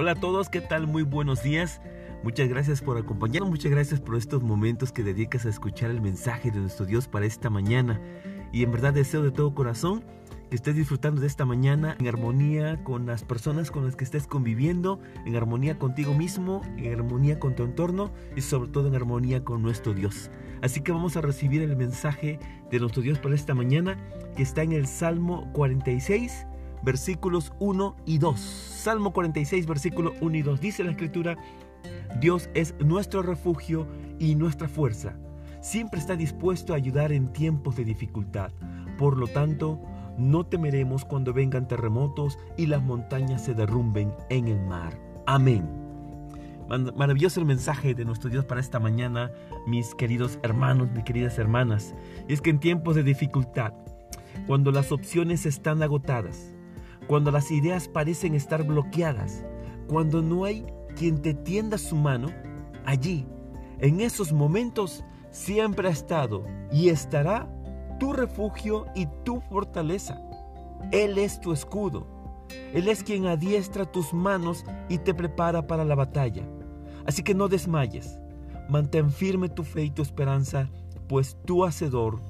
Hola a todos, ¿qué tal? Muy buenos días. Muchas gracias por acompañarnos, muchas gracias por estos momentos que dedicas a escuchar el mensaje de nuestro Dios para esta mañana. Y en verdad deseo de todo corazón que estés disfrutando de esta mañana en armonía con las personas con las que estés conviviendo, en armonía contigo mismo, en armonía con tu entorno y sobre todo en armonía con nuestro Dios. Así que vamos a recibir el mensaje de nuestro Dios para esta mañana que está en el Salmo 46 versículos 1 y 2. Salmo 46, versículo 1 y 2. Dice la escritura, Dios es nuestro refugio y nuestra fuerza. Siempre está dispuesto a ayudar en tiempos de dificultad. Por lo tanto, no temeremos cuando vengan terremotos y las montañas se derrumben en el mar. Amén. Maravilloso el mensaje de nuestro Dios para esta mañana, mis queridos hermanos, mis queridas hermanas. Y es que en tiempos de dificultad, cuando las opciones están agotadas, cuando las ideas parecen estar bloqueadas, cuando no hay quien te tienda su mano, allí, en esos momentos, siempre ha estado y estará tu refugio y tu fortaleza. Él es tu escudo. Él es quien adiestra tus manos y te prepara para la batalla. Así que no desmayes. Mantén firme tu fe y tu esperanza, pues tu Hacedor,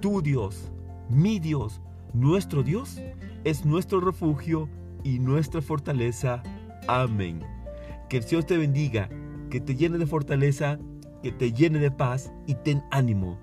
tu Dios, mi Dios, nuestro Dios es nuestro refugio y nuestra fortaleza. Amén. Que el Señor te bendiga, que te llene de fortaleza, que te llene de paz y ten ánimo.